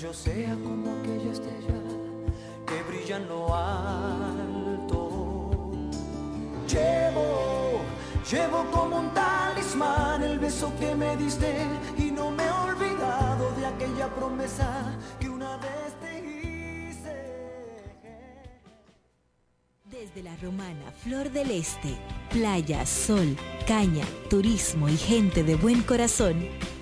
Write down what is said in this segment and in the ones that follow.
yo sea como aquella estrella que brilla en lo alto. Llevo, llevo como un talismán el beso que me diste y no me he olvidado de aquella promesa que una vez te hice. Desde la romana Flor del Este, playa, sol, caña, turismo y gente de buen corazón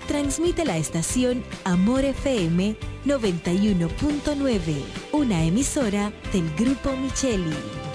transmite la estación Amor FM 91.9, una emisora del Grupo Micheli.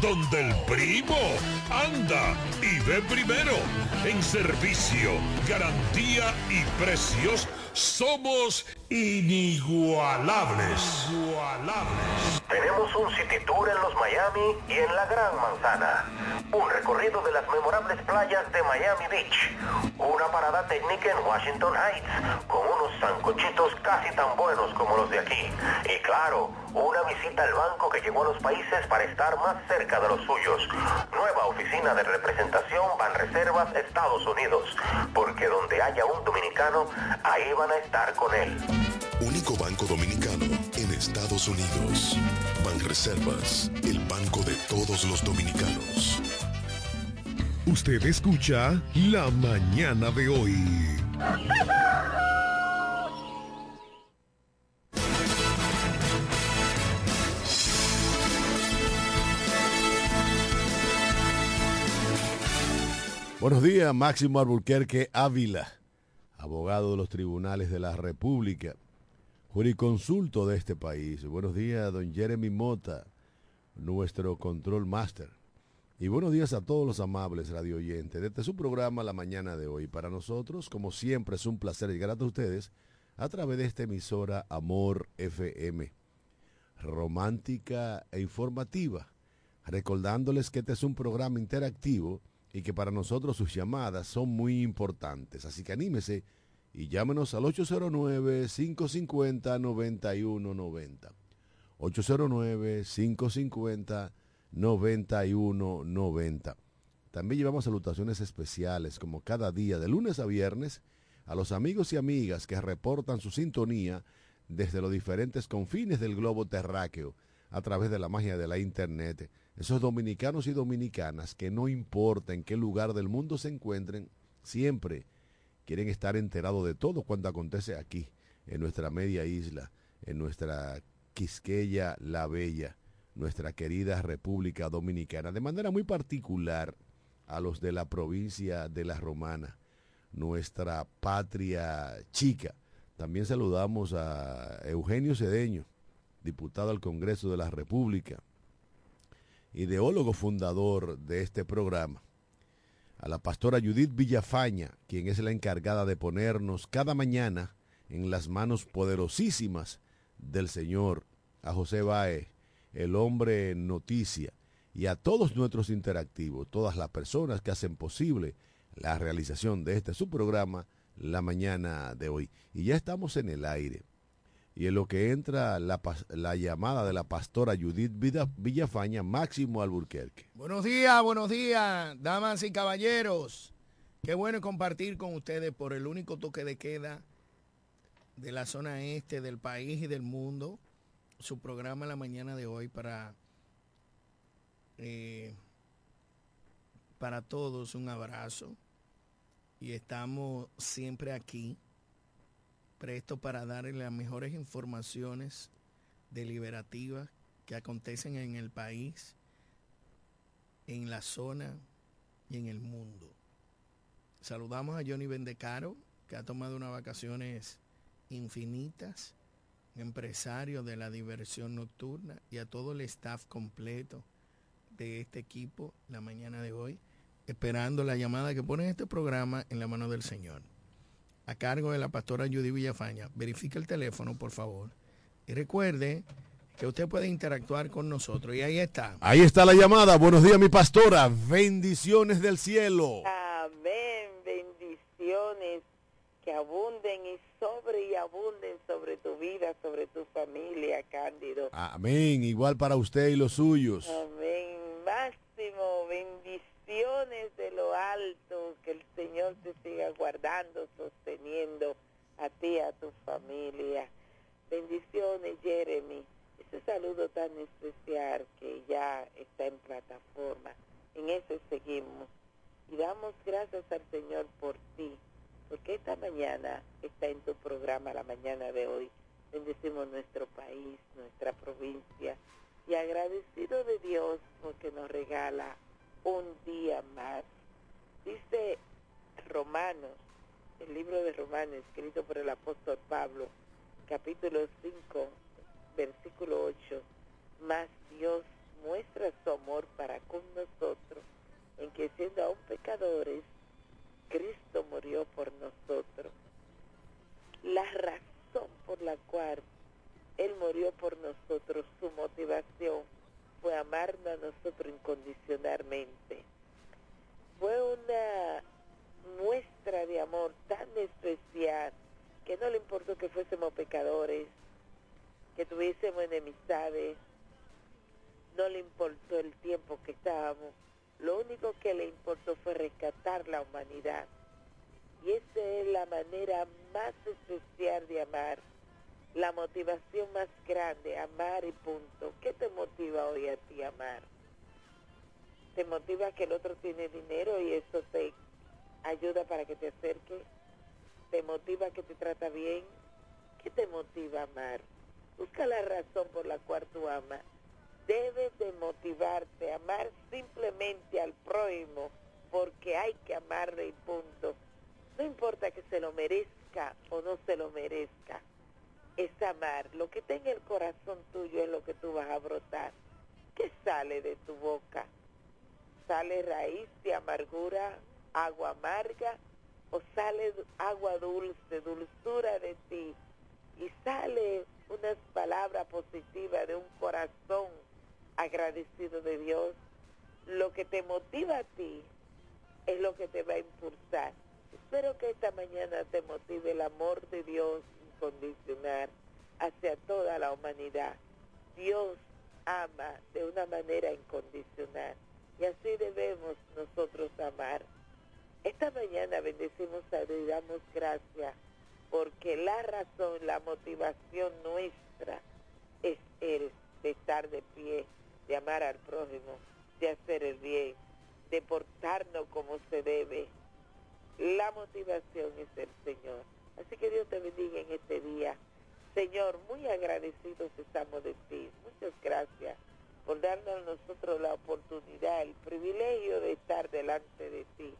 Donde el primo anda y ve primero. En servicio, garantía y precios somos inigualables. Tenemos un city tour en los Miami y en la Gran Manzana. Un recorrido de las memorables playas de Miami Beach. Una parada técnica en Washington Heights con unos sancochitos casi tan buenos como los de aquí. Y claro, una visita al banco que llegó a los países para estar más cerca de los suyos. Nueva oficina de representación Banreservas Estados Unidos. Porque donde haya un dominicano, ahí van a estar con él. Único banco dominicano en Estados Unidos. Banreservas, el banco de todos los dominicanos. Usted escucha La Mañana de hoy. Buenos días, Máximo Alburquerque Ávila, abogado de los tribunales de la República, juriconsulto de este país. Buenos días, don Jeremy Mota, nuestro control master. Y buenos días a todos los amables radio oyentes. Desde su programa La Mañana de hoy. Para nosotros, como siempre, es un placer llegar a ustedes a través de esta emisora Amor FM, romántica e informativa. Recordándoles que este es un programa interactivo y que para nosotros sus llamadas son muy importantes. Así que anímese y llámenos al 809-550-9190. 809-550-9190. También llevamos salutaciones especiales como cada día, de lunes a viernes, a los amigos y amigas que reportan su sintonía desde los diferentes confines del globo terráqueo a través de la magia de la Internet. Esos dominicanos y dominicanas que no importa en qué lugar del mundo se encuentren, siempre quieren estar enterados de todo cuanto acontece aquí, en nuestra media isla, en nuestra Quisqueya la Bella, nuestra querida República Dominicana, de manera muy particular a los de la provincia de La Romana, nuestra patria chica. También saludamos a Eugenio Cedeño, diputado al Congreso de la República, ideólogo fundador de este programa, a la pastora Judith Villafaña, quien es la encargada de ponernos cada mañana en las manos poderosísimas del Señor, a José Bae, el hombre noticia, y a todos nuestros interactivos, todas las personas que hacen posible la realización de este su programa la mañana de hoy. Y ya estamos en el aire. Y en lo que entra la, la llamada de la pastora Judith Villafaña, Máximo Alburquerque. Buenos días, buenos días, damas y caballeros. Qué bueno compartir con ustedes por el único toque de queda de la zona este del país y del mundo su programa la mañana de hoy para eh, para todos un abrazo y estamos siempre aquí prestos para darle las mejores informaciones deliberativas que acontecen en el país, en la zona y en el mundo. Saludamos a Johnny Bendecaro, que ha tomado unas vacaciones infinitas, empresario de la diversión nocturna y a todo el staff completo de este equipo la mañana de hoy, esperando la llamada que pone este programa en la mano del Señor. A cargo de la pastora Judy Villafaña. Verifique el teléfono, por favor. Y recuerde que usted puede interactuar con nosotros. Y ahí está. Ahí está la llamada. Buenos días, mi pastora. Bendiciones del cielo. Amén. Bendiciones que abunden y sobre y abunden sobre tu vida, sobre tu familia, Cándido. Amén. Igual para usted y los suyos. Amén. Máximo, bendiciones de lo alto, que el Señor te siga guardando, sosteniendo a ti, a tu familia. Bendiciones, Jeremy. Ese saludo tan especial que ya está en plataforma. En eso seguimos. Y damos gracias al Señor por ti porque esta mañana está en tu programa, la mañana de hoy. Bendecimos nuestro país, nuestra provincia y agradecido de Dios porque nos regala un día más. Dice Romanos, el libro de Romanos escrito por el apóstol Pablo, capítulo 5, versículo 8, más Dios muestra su amor para con nosotros en que siendo aún pecadores, Cristo murió por nosotros. La razón por la cual Él murió por nosotros, su motivación fue amarnos a nosotros incondicionalmente. Fue una muestra de amor tan especial que no le importó que fuésemos pecadores, que tuviésemos enemistades, no le importó el tiempo que estábamos lo único que le importó fue rescatar la humanidad. Y esa es la manera más especial de amar, la motivación más grande, amar y punto. ¿Qué te motiva hoy a ti amar? ¿Te motiva que el otro tiene dinero y eso te ayuda para que te acerque? ¿Te motiva que te trata bien? ¿Qué te motiva a amar? Busca la razón por la cual tú amas debe de motivarte a amar simplemente al prójimo porque hay que amarle y punto. No importa que se lo merezca o no se lo merezca, es amar. Lo que tenga el corazón tuyo es lo que tú vas a brotar. ¿Qué sale de tu boca? ¿Sale raíz de amargura, agua amarga o sale agua dulce, dulzura de ti? Y sale unas palabras positivas de un corazón agradecido de Dios, lo que te motiva a ti es lo que te va a impulsar. Espero que esta mañana te motive el amor de Dios incondicional hacia toda la humanidad. Dios ama de una manera incondicional y así debemos nosotros amar. Esta mañana bendecimos a Dios y damos gracias porque la razón, la motivación nuestra es el de estar de pie, de amar al prójimo, de hacer el bien, de portarnos como se debe. La motivación es el Señor. Así que Dios te bendiga en este día. Señor, muy agradecidos estamos de ti. Muchas gracias por darnos a nosotros la oportunidad, el privilegio de estar delante de ti,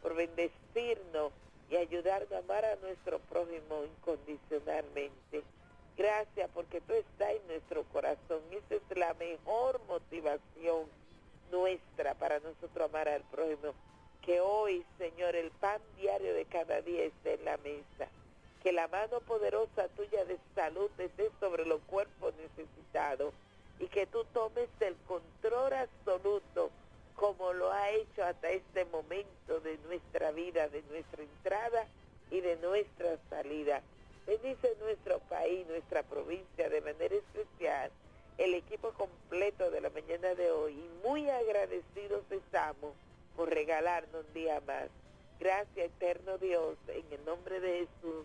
por bendecirnos y ayudarnos a amar a nuestro prójimo incondicionalmente. Gracias porque tú estás en nuestro corazón. Esa es la mejor motivación nuestra para nosotros amar al prójimo. Que hoy, Señor, el pan diario de cada día esté en la mesa. Que la mano poderosa tuya de salud esté sobre los cuerpos necesitados. Y que tú tomes el control absoluto como lo ha hecho hasta este momento de nuestra vida, de nuestra entrada y de nuestra salida. Bendice nuestro país, nuestra provincia de manera especial el equipo completo de la mañana de hoy y muy agradecidos estamos por regalarnos un día más. Gracias, eterno Dios, en el nombre de Jesús.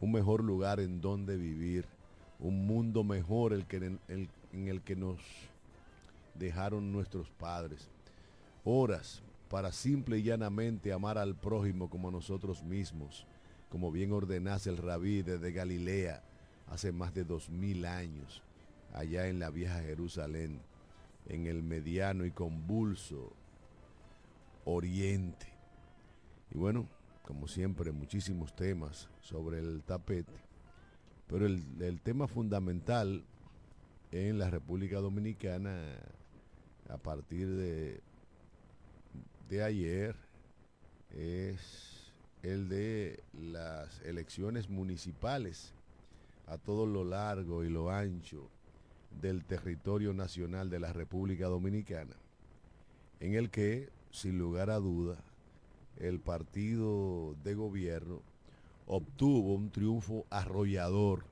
un mejor lugar en donde vivir, un mundo mejor el que, en, el, en el que nos dejaron nuestros padres. Horas para simple y llanamente amar al prójimo como nosotros mismos, como bien ordenase el rabí desde Galilea, hace más de dos mil años, allá en la vieja Jerusalén, en el mediano y convulso Oriente. Y bueno, como siempre, muchísimos temas sobre el tapete, pero el, tema fundamental en la República Dominicana a partir de, de ayer es el de las elecciones municipales a todo lo largo y lo ancho del territorio nacional de la República Dominicana, en el que, sin lugar a duda, el partido de gobierno obtuvo un triunfo arrollador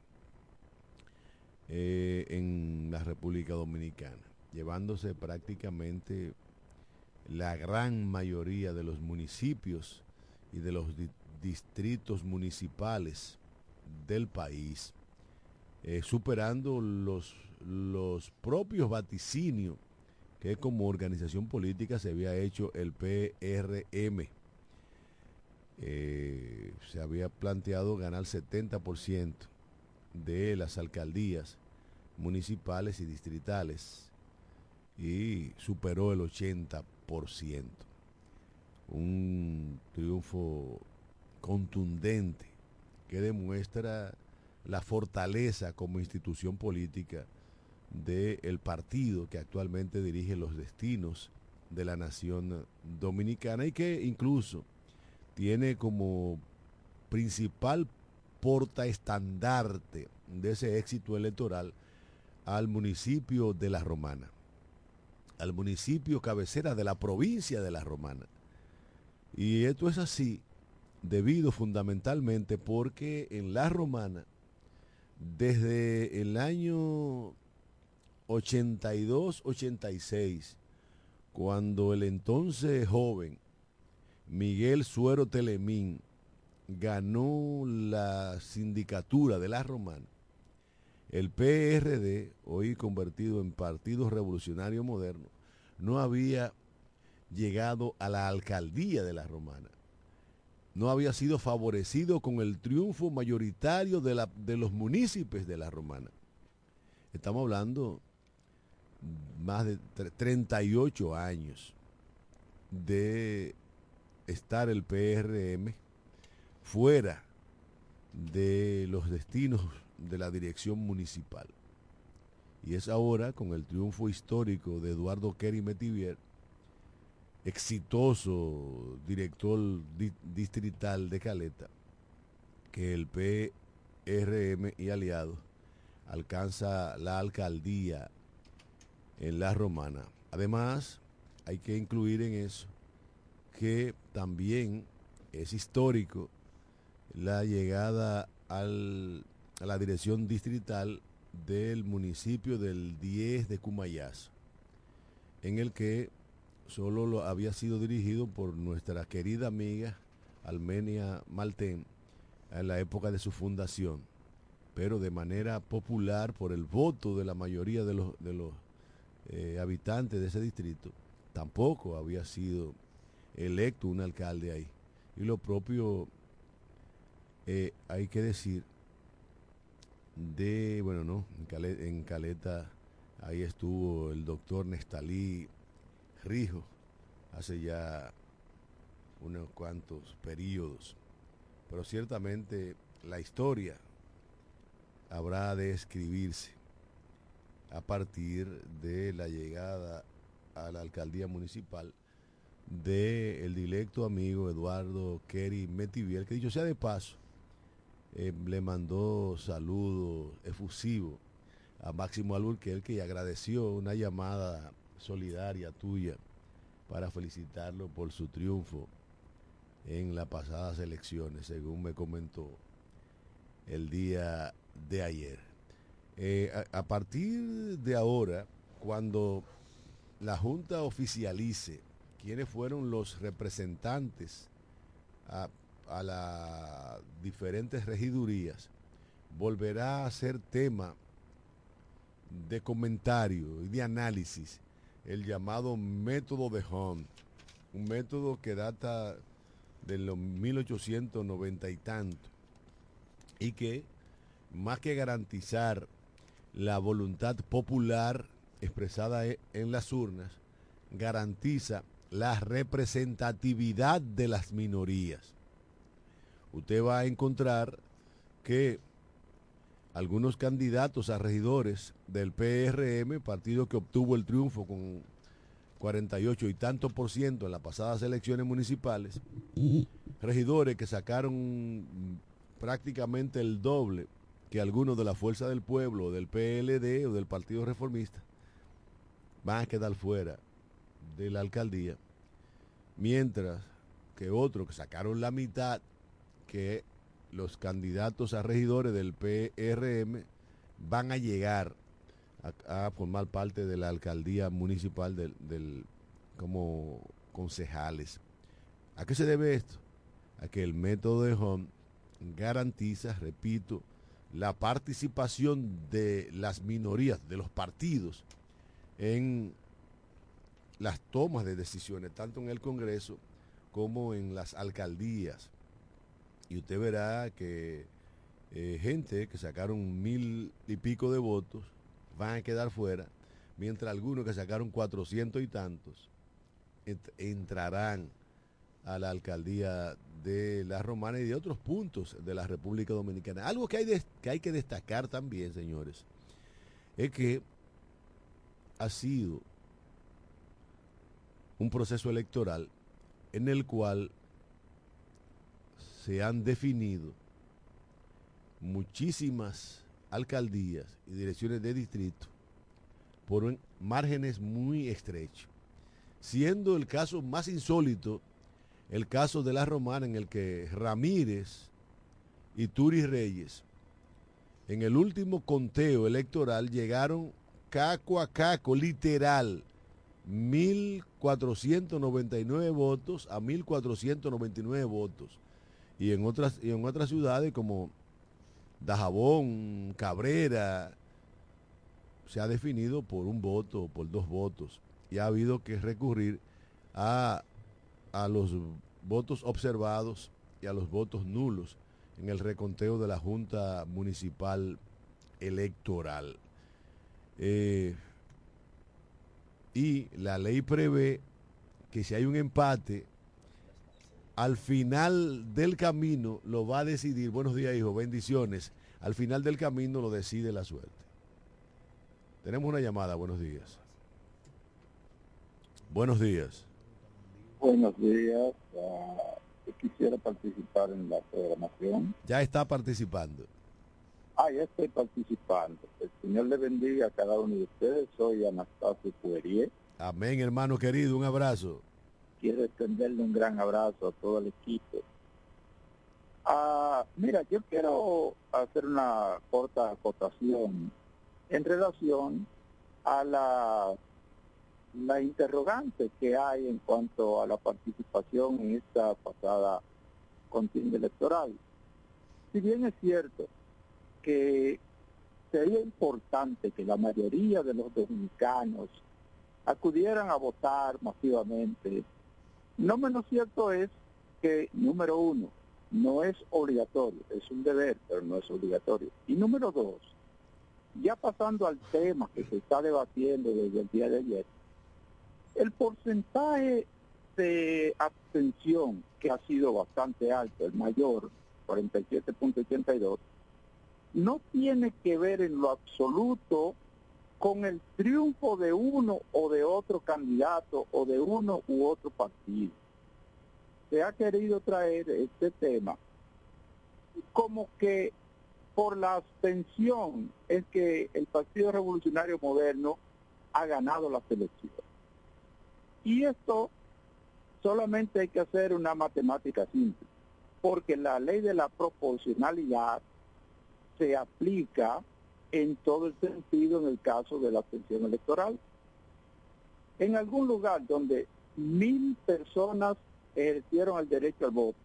eh, en la República Dominicana, llevándose prácticamente la gran mayoría de los municipios y de los di distritos municipales del país eh, superando los, los propios vaticinios que como organización política se había hecho el PRM. Eh, se había planteado ganar 70% de las alcaldías municipales y distritales y superó el 80%. Un triunfo contundente que demuestra la fortaleza como institución política del partido que actualmente dirige los destinos de la nación dominicana y que incluso tiene como principal portaestandarte de ese éxito electoral al municipio de La Romana, al municipio cabecera de la provincia de La Romana. Y esto es así debido fundamentalmente porque en La Romana desde el año 82-86, cuando el entonces joven Miguel Suero Telemín ganó la sindicatura de la Romana, el PRD, hoy convertido en Partido Revolucionario Moderno, no había llegado a la alcaldía de la Romana no había sido favorecido con el triunfo mayoritario de, los municipios de la Romana. Estamos hablando más de 38 años de estar el PRM fuera de los destinos de la dirección municipal. Y es ahora, con el triunfo histórico de Eduardo Kerry Metivier, exitoso director distrital de Caleta, que el PRM y aliados alcanza la alcaldía en la romana. Además, hay que incluir en eso que también es histórico la llegada al, a la dirección distrital del municipio del 10 de Cumayas, en el que solo lo había sido dirigido por nuestra querida amiga Almenia Maltén en la época de su fundación, pero de manera popular por el voto de la mayoría de los, de los eh, habitantes de ese distrito, tampoco había sido electo un alcalde ahí. Y lo propio, eh, hay que decir, de, bueno, no, en Caleta, ahí estuvo el doctor Nestalí Rijo, hace ya unos cuantos periodos. Pero ciertamente la historia habrá de escribirse a partir de la llegada a la alcaldía municipal del el directo amigo Eduardo Kerry Metivier, que dicho sea de paso, eh, le mandó saludos efusivos a Máximo Alburquerque y agradeció una llamada solidaria tuya para felicitarlo por su triunfo en las pasadas elecciones, según me comentó el día de ayer. Eh, a, partir de ahora, cuando la Junta oficialice quiénes fueron los representantes a, las diferentes regidurías, volverá a ser tema de comentario y de análisis el llamado método de Home, un método que data de los 1890 y tanto, y que más que garantizar la voluntad popular expresada e, en las urnas, garantiza la representatividad de las minorías. Usted va a encontrar que algunos candidatos a regidores del PRM, partido que obtuvo el triunfo con 48 y tanto por ciento en las pasadas elecciones municipales, regidores que sacaron prácticamente el doble que algunos de la Fuerza del Pueblo, del PLD o del Partido Reformista, van a quedar fuera de la alcaldía, mientras que otros que sacaron la mitad, que los candidatos a regidores del PRM van a llegar a, formar parte de la alcaldía municipal del, como concejales. ¿A qué se debe esto? A que el método de Home garantiza, repito, la participación de las minorías, de los partidos, en las tomas de decisiones, tanto en el Congreso como en las alcaldías y usted verá que eh, gente que sacaron mil y pico de votos van a quedar fuera, mientras algunos que sacaron cuatrocientos y tantos entrarán a la alcaldía de la Romana y de otros puntos de la República Dominicana. Algo que hay, que hay que destacar también, señores, es que ha sido un proceso electoral en el cual se han definido muchísimas alcaldías y direcciones de distrito por márgenes muy estrechos, siendo el caso más insólito el caso de la Romana en el que Ramírez y Turi Reyes en el último conteo electoral llegaron caco a caco, literal, 1.499 votos a 1.499 votos y en otras, y en otras ciudades como Dajabón, Cabrera, se ha definido por un voto, por dos votos, y ha habido que recurrir a, a los votos observados y a los votos nulos en el reconteo de la Junta Municipal Electoral. Eh, y la ley prevé que si hay un empate al final del camino lo va a decidir, buenos días hijo, bendiciones, al final del camino lo decide la suerte. Tenemos una llamada, buenos días. Buenos días. Buenos días, que quisiera participar en la programación. Ya está participando. Ah, ya estoy participando. El Señor le bendiga a cada uno de ustedes. Soy Anastasio Puerier. Amén, hermano querido. Un abrazo. Quiero extenderle un gran abrazo a todo el equipo. Ah, mira, yo quiero hacer una corta acotación en relación a la, la interrogante que hay en cuanto a la participación en esta pasada contienda electoral. Si bien es cierto que sería importante que la mayoría de los dominicanos acudieran a votar masivamente, no menos cierto es que, número uno, no es obligatorio, es un deber, pero no es obligatorio. Y número dos, ya pasando al tema que se está debatiendo desde el día de ayer, el porcentaje de abstención, que ha sido bastante alto, el mayor, 47.82, no tiene que ver en lo absoluto con el triunfo de uno o de otro candidato o de uno u otro partido. Se ha querido traer este tema como que por la abstención es que el Partido Revolucionario Moderno ha ganado la selección. Y esto solamente hay que hacer una matemática simple, porque la ley de la proporcionalidad se aplica en todo el sentido en el caso de la abstención electoral. En algún lugar donde mil personas ejercieron el derecho al voto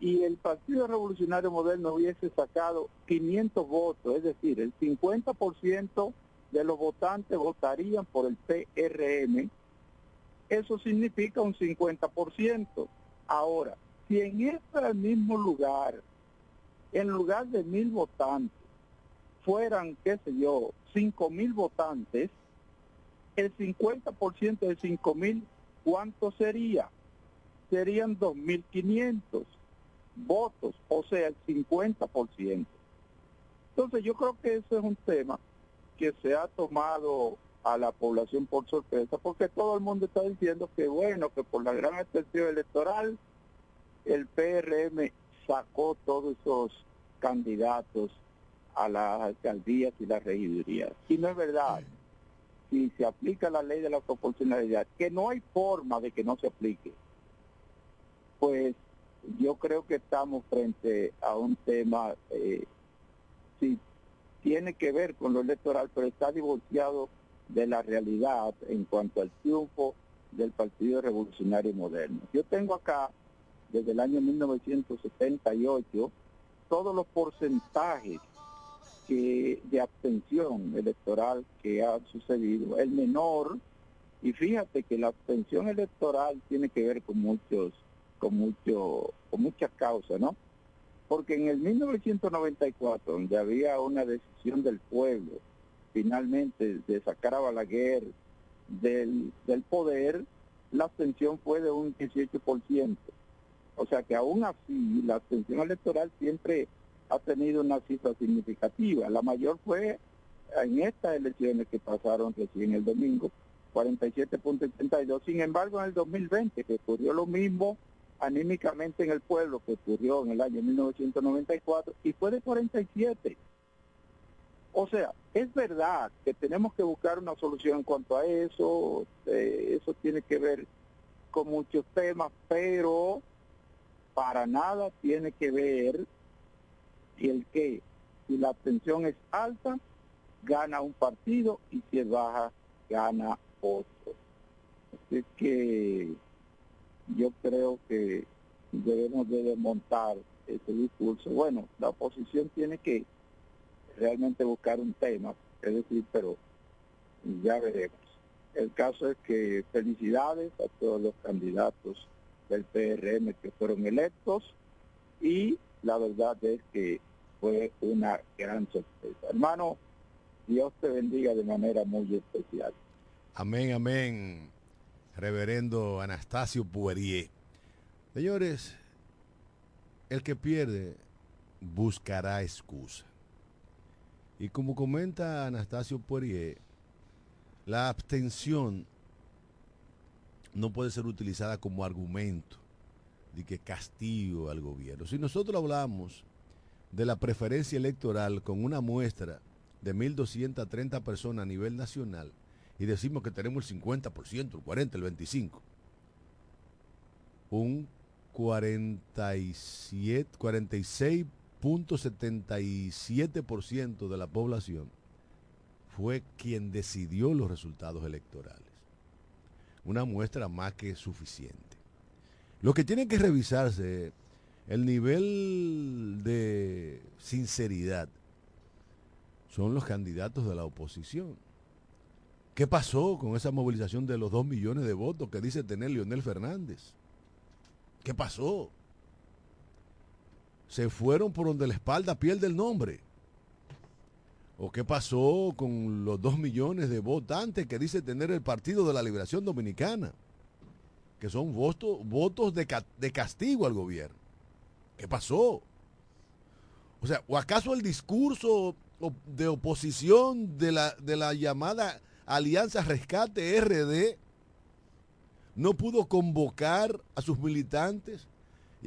y el Partido Revolucionario Moderno hubiese sacado 500 votos, es decir, el 50% de los votantes votarían por el PRM, eso significa un 50%. Ahora, si en ese mismo lugar, en lugar de mil votantes, fueran, qué sé yo, cinco mil votantes, el 50% de cinco mil, ¿cuánto sería? Serían 2.500 votos, o sea, el 50%. Entonces yo creo que ese es un tema que se ha tomado a la población por sorpresa, porque todo el mundo está diciendo que bueno, que por la gran extensión electoral, el PRM sacó todos esos candidatos a las alcaldías y las regidurías. Y no es verdad. Si se aplica la ley de la proporcionalidad, que no hay forma de que no se aplique, pues yo creo que estamos frente a un tema, eh, sí, tiene que ver con lo electoral, pero está divorciado de la realidad en cuanto al triunfo del Partido Revolucionario Moderno. Yo tengo acá, desde el año 1978, todos los porcentajes que, de abstención electoral que ha sucedido. El menor, y fíjate que la abstención electoral tiene que ver con muchos con mucho con muchas causas, ¿no? Porque en el 1994, donde había una decisión del pueblo, finalmente de sacar a Balaguer del, del poder, la abstención fue de un 18%. O sea que aún así la abstención electoral siempre ha tenido una cifra significativa. La mayor fue en estas elecciones que pasaron recién el domingo, 47.82. Sin embargo, en el 2020, que ocurrió lo mismo anímicamente en el pueblo que ocurrió en el año 1994 y fue de 47. O sea, es verdad que tenemos que buscar una solución en cuanto a eso, eh, eso tiene que ver con muchos temas, pero para nada tiene que ver si el que, si la abstención es alta, gana un partido y si es baja, gana otro. Así que yo creo que debemos de desmontar ese discurso. Bueno, la oposición tiene que realmente buscar un tema, es decir, pero ya veremos. El caso es que felicidades a todos los candidatos del PRM que fueron electos y la verdad es que fue una gran sorpresa. Hermano, Dios te bendiga de manera muy especial. Amén, amén reverendo Anastasio Poirier. Señores, el que pierde buscará excusa. Y como comenta Anastasio Poirier, la abstención no puede ser utilizada como argumento de que castigo al gobierno. Si nosotros hablamos de la preferencia electoral con una muestra de 1.230 personas a nivel nacional y decimos que tenemos el 50%, el 40%, el 25%, un 47, 46.77% de la población fue quien decidió los resultados electorales. Una muestra más que suficiente. Lo que tiene que revisarse el nivel de sinceridad son los candidatos de la oposición. ¿Qué pasó con esa movilización de los dos millones de votos que dice tener Leonel Fernández? ¿Qué pasó? Se fueron por donde la espalda pierde el nombre. ¿O qué pasó con los dos millones de votantes que dice tener el Partido de la Liberación Dominicana? Que son votos, votos de, castigo al gobierno. ¿Qué pasó? O sea, ¿o acaso el discurso de oposición de la, de la llamada Alianza Rescate RD no pudo convocar a sus militantes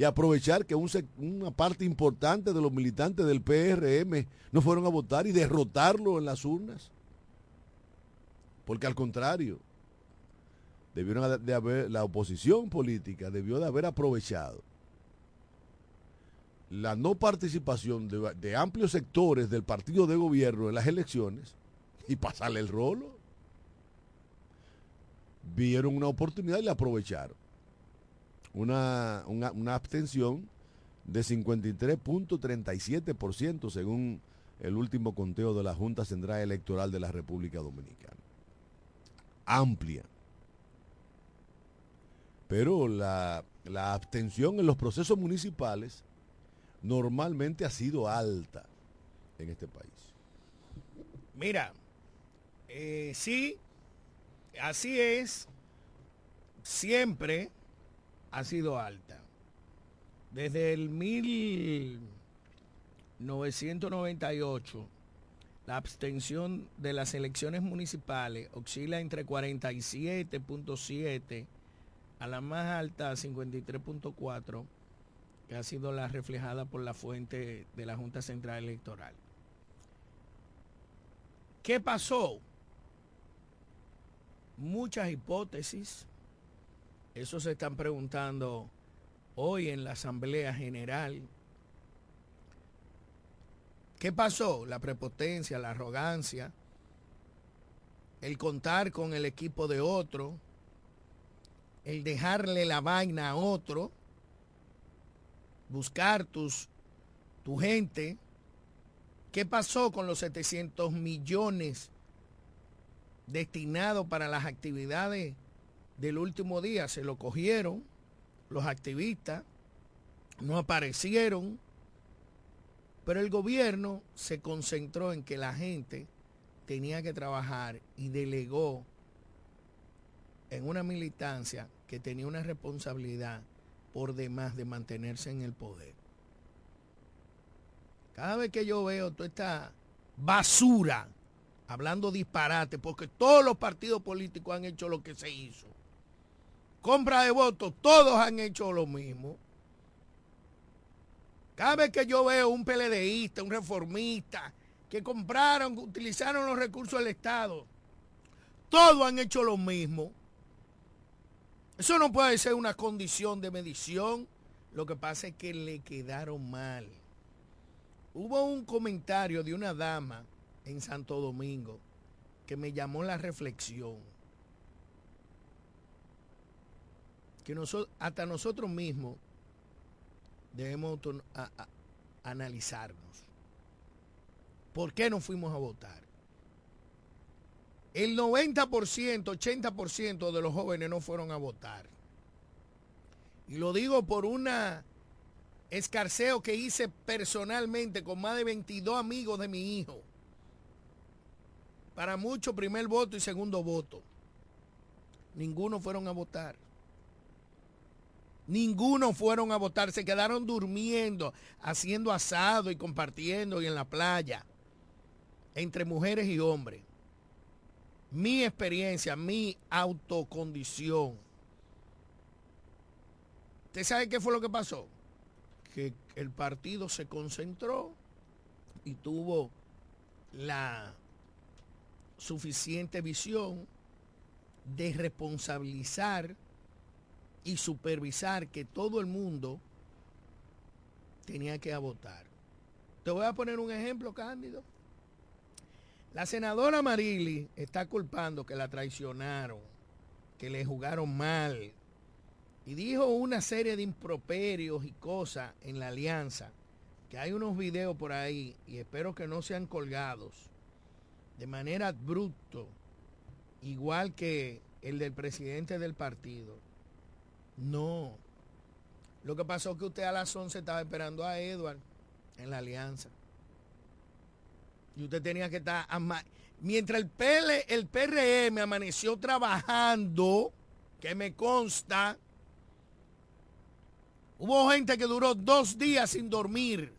y aprovechar que una parte importante de los militantes del PRM no fueron a votar y derrotarlo en las urnas? Porque al contrario, debieron de haber, la oposición política debió de haber aprovechado la no participación de, amplios sectores del partido de gobierno en las elecciones y pasarle el rolo. Vieron una oportunidad y la aprovecharon. Una, una abstención de 53.37% según el último conteo de la Junta Central Electoral de la República Dominicana. Amplia. Pero la, la abstención en los procesos municipales normalmente ha sido alta en este país. Mira, eh, sí, así es, siempre ha sido alta. Desde el 1998, la abstención de las elecciones municipales oscila entre 47.7 a la más alta 53.4 que ha sido la reflejada por la fuente de la Junta Central Electoral. ¿Qué pasó? Muchas hipótesis. Eso se están preguntando hoy en la Asamblea General. ¿Qué pasó? La prepotencia, la arrogancia, el contar con el equipo de otro, el dejarle la vaina a otro buscar tus, tu gente. ¿Qué pasó con los 700 millones destinados para las actividades del último día? Se lo cogieron los activistas, no aparecieron, pero el gobierno se concentró en que la gente tenía que trabajar y delegó en una militancia que tenía una responsabilidad por demás de mantenerse en el poder. Cada vez que yo veo toda esta basura, hablando disparate, porque todos los partidos políticos han hecho lo que se hizo. Compra de votos, todos han hecho lo mismo. Cada vez que yo veo un PLDista, un reformista, que compraron, utilizaron los recursos del Estado, todos han hecho lo mismo. Eso no puede ser una condición de medición. Lo que pasa es que le quedaron mal. Hubo un comentario de una dama en Santo Domingo que me llamó la reflexión. Que nosotros, hasta nosotros mismos debemos analizarnos. ¿Por qué no fuimos a votar? El 90%, 80% de los jóvenes no fueron a votar. Y lo digo por una escarceo que hice personalmente con más de 22 amigos de mi hijo. Para muchos primer voto y segundo voto. Ninguno fueron a votar. Ninguno fueron a votar. Se quedaron durmiendo, haciendo asado y compartiendo y en la playa. Entre mujeres y hombres mi experiencia, mi autocondición. ¿Usted sabe qué fue lo que pasó? Que el partido se concentró y tuvo la suficiente visión de responsabilizar y supervisar que todo el mundo tenía que votar. Te voy a poner un ejemplo, Cándido. La senadora Marili está culpando que la traicionaron, que le jugaron mal, y dijo una serie de improperios y cosas en la alianza, que hay unos videos por ahí, y espero que no sean colgados, de manera bruto, igual que el del presidente del partido. No. Lo que pasó es que usted a las 11 estaba esperando a Edward en la alianza. Y usted tenía que estar... Mientras el, PL, el PRM amaneció trabajando, que me consta, hubo gente que duró dos días sin dormir,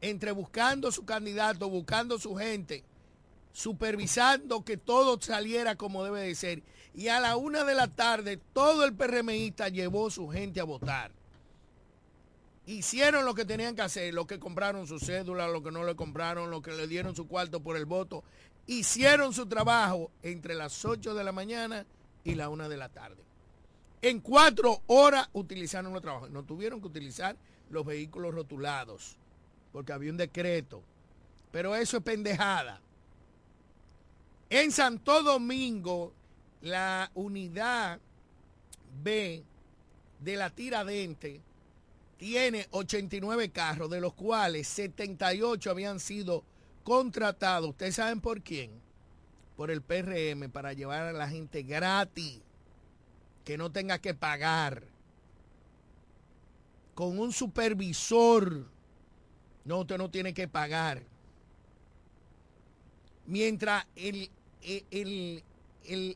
entre buscando su candidato, buscando su gente, supervisando que todo saliera como debe de ser. Y a la una de la tarde todo el PRMista llevó su gente a votar. Hicieron lo que tenían que hacer, lo que compraron su cédula, lo que no le compraron, lo que le dieron su cuarto por el voto. Hicieron su trabajo entre las 8 de la mañana y la una de la tarde. En cuatro horas utilizaron los trabajos. No tuvieron que utilizar los vehículos rotulados, porque había un decreto. Pero eso es pendejada. En Santo Domingo, la unidad B de la Tiradente tiene 89 carros, de los cuales 78 habían sido contratados. ¿Ustedes saben por quién? Por el PRM, para llevar a la gente gratis, que no tenga que pagar. Con un supervisor. No, usted no tiene que pagar. Mientras el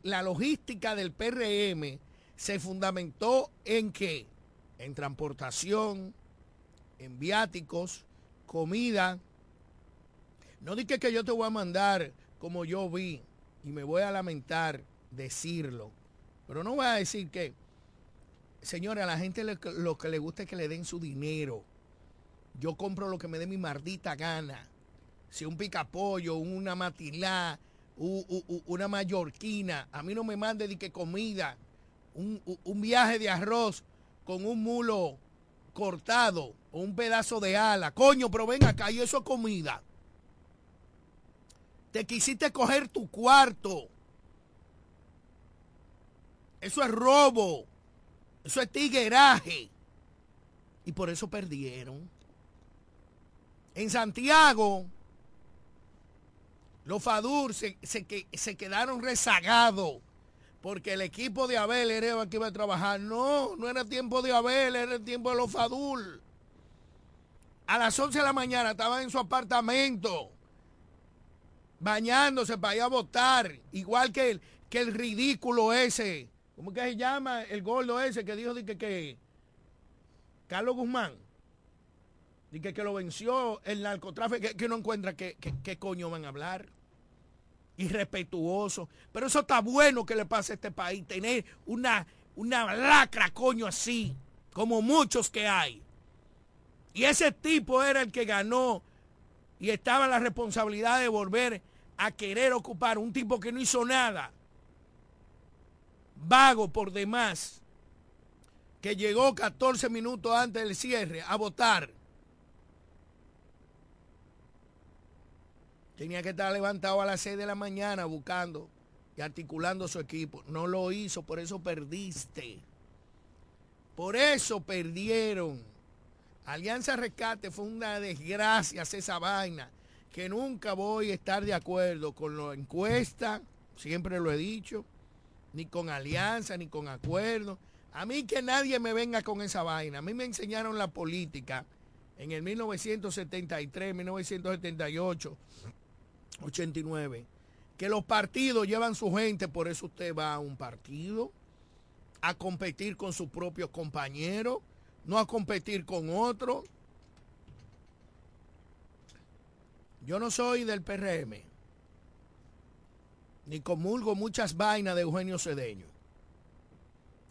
la logística del PRM se fundamentó en qué? En transportación, en viáticos, comida. No dije que yo te voy a mandar como yo vi y me voy a lamentar decirlo. Pero no voy a decir que, señora, a la gente lo que le gusta es que le den su dinero. Yo compro lo que me dé mi maldita gana. Si un picapollo, una matilá, una mallorquina, a mí no me mande de que comida, un, viaje de arroz con un mulo cortado o un pedazo de ala. Coño, pero ven acá y eso es comida. Te quisiste coger tu cuarto. Eso es robo. Eso es tigueraje. Y por eso perdieron. En Santiago, los FADUR se, se, quedaron rezagados porque el equipo de Abel era el que iba a trabajar. No, no era tiempo de Abel, era el tiempo de los FADUR. A las 11 de la mañana estaba en su apartamento, bañándose para ir a votar, igual que el, que el ridículo ese. ¿Cómo que se llama? El gordo ese que dijo que, que Carlos Guzmán. Y que, que lo venció el narcotráfico, que, no encuentra qué coño van a hablar. Irrespetuoso. Pero eso está bueno que le pase a este país, tener una, una lacra coño así, como muchos que hay. Y ese tipo era el que ganó y estaba la responsabilidad de volver a querer ocupar un tipo que no hizo nada. Vago por demás, que llegó 14 minutos antes del cierre a votar Tenía que estar levantado a las 6 de la mañana buscando y articulando su equipo. No lo hizo, por eso perdiste. Por eso perdieron. Alianza Rescate fue una desgracia esa vaina, que nunca voy a estar de acuerdo con la encuesta, siempre lo he dicho, ni con alianza, ni con acuerdo. A mí que nadie me venga con esa vaina. A mí me enseñaron la política en el 1973, 1978 89, que los partidos llevan su gente, por eso usted va a un partido a competir con sus propios compañeros, no a competir con otros. Yo no soy del PRM, ni comulgo muchas vainas de Eugenio Cedeño.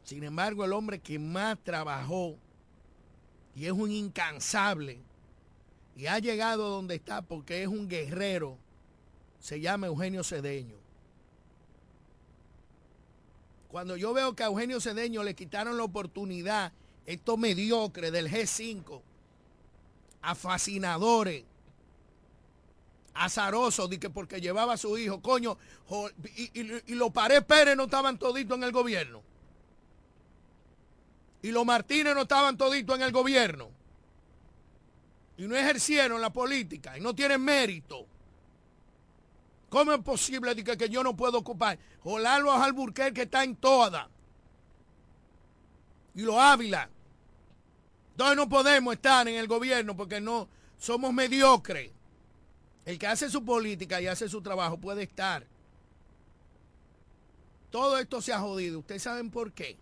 Sin embargo, el hombre que más trabajó y es un incansable y ha llegado donde está porque es un guerrero, se llama Eugenio Cedeño. Cuando yo veo que a Eugenio Cedeño le quitaron la oportunidad, estos mediocres del G5, a fascinadores, azarosos, de que porque llevaba a su hijo, coño, y, y, los Pared Pérez no estaban toditos en el gobierno. Y los Martínez no estaban toditos en el gobierno. Y no ejercieron la política y no tienen mérito. ¿Cómo es posible que, que yo no puedo ocupar? Jolalo Alburquerque que está en toda. Y los Ávila. Entonces no podemos estar en el gobierno porque no somos mediocres. El que hace su política y hace su trabajo puede estar. Todo esto se ha jodido. ¿Ustedes saben por qué?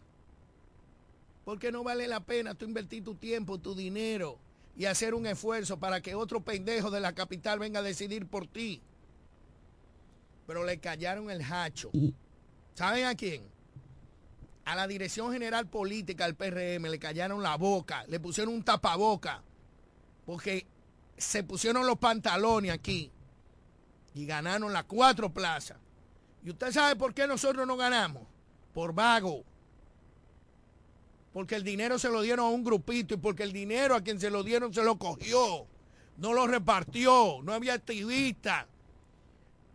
Porque no vale la pena tú invertir tu tiempo, tu dinero y hacer un esfuerzo para que otro pendejo de la capital venga a decidir por ti. Pero le callaron el hacho. ¿Saben a quién? A la Dirección General Política del PRM le callaron la boca, le pusieron un tapaboca, porque se pusieron los pantalones aquí y ganaron las cuatro plazas. ¿Y usted sabe por qué nosotros no ganamos? Por vago. Porque el dinero se lo dieron a un grupito y porque el dinero a quien se lo dieron se lo cogió. No lo repartió. No había activista.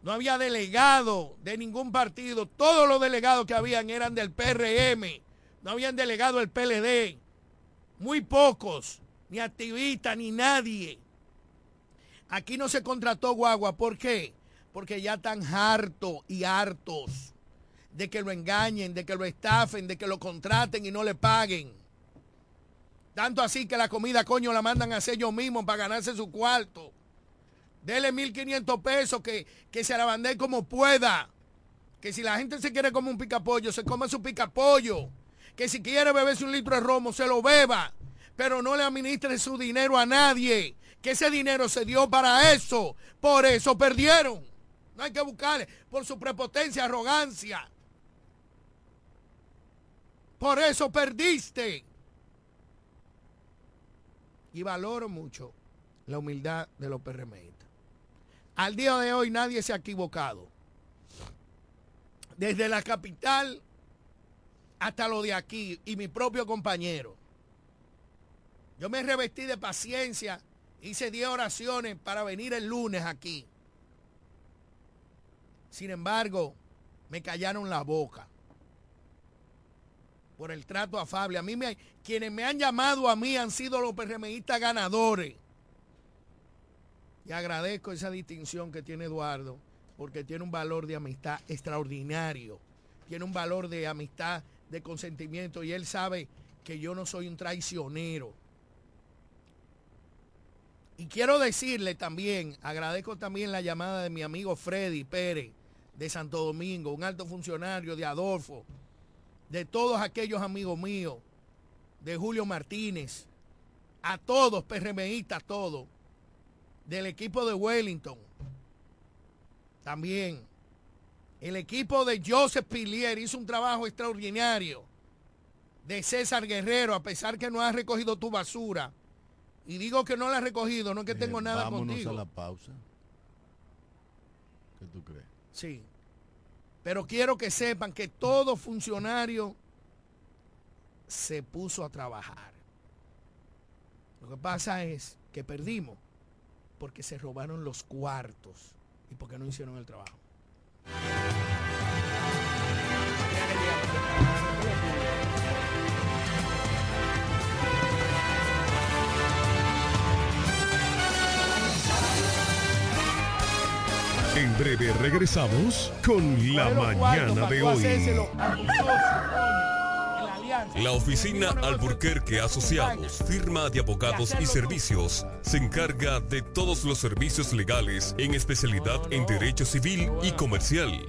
No había delegado de ningún partido. Todos los delegados que habían eran del PRM. No habían delegado el PLD. Muy pocos. Ni activistas, ni nadie. Aquí no se contrató guagua. ¿Por qué? Porque ya están hartos y hartos de que lo engañen, de que lo estafen, de que lo contraten y no le paguen. Tanto así que la comida, coño, la mandan a hacer ellos mismos para ganarse su cuarto. Dele 1.500 pesos que, que se la bande como pueda. Que si la gente se quiere comer un picapollo, se coma su picapollo. Que si quiere beberse un litro de romo, se lo beba. Pero no le administre su dinero a nadie que ese dinero se dio para eso. Por eso perdieron. No hay que buscarle. Por su prepotencia, arrogancia. Por eso perdiste. Y valoro mucho la humildad de los PRMistas. Al día de hoy nadie se ha equivocado. Desde la capital hasta lo de aquí y mi propio compañero. Yo me revestí de paciencia Hice 10 oraciones para venir el lunes aquí. Sin embargo, me callaron la boca por el trato afable. A mí me, quienes me han llamado a mí han sido los PRMistas ganadores. Y agradezco esa distinción que tiene Eduardo, porque tiene un valor de amistad extraordinario. Tiene un valor de amistad, de consentimiento, y él sabe que yo no soy un traicionero. Y quiero decirle también, agradezco también la llamada de mi amigo Freddy Pérez de Santo Domingo, un alto funcionario de Adolfo, de todos aquellos amigos míos, de Julio Martínez, a todos, PRMistas, todos, del equipo de Wellington, también. El equipo de Joseph Pilier hizo un trabajo extraordinario. De César Guerrero, a pesar que no ha recogido tu basura y digo que no la he recogido, no es que tengo nada vámonos contigo. a la pausa. ¿Qué tú crees? Sí. Pero quiero que sepan que todo funcionario se puso a trabajar. Lo que pasa es que perdimos porque se robaron los cuartos y porque no hicieron el trabajo. En breve regresamos con la mañana de hoy. La oficina Alburquerque Asociados, firma de abogados y servicios, se encarga de todos los servicios legales en especialidad en derecho civil y comercial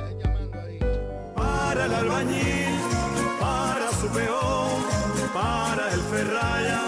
Para el albañil, para su peón, para el ferraya,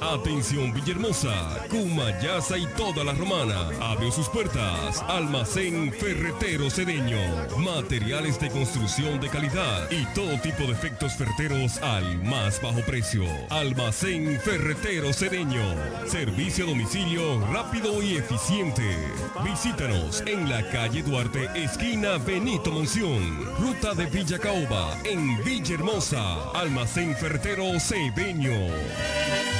Atención Villahermosa, Cumayasa y toda la romana. Abrió sus puertas. Almacén Ferretero Cedeño. Materiales de construcción de calidad y todo tipo de efectos ferreteros al más bajo precio. Almacén Ferretero Cedeño. Servicio a domicilio rápido y eficiente. Visítanos en la calle Duarte, esquina Benito Monción. Ruta de Villa Caoba, en Villahermosa. Almacén Ferretero Cedeño.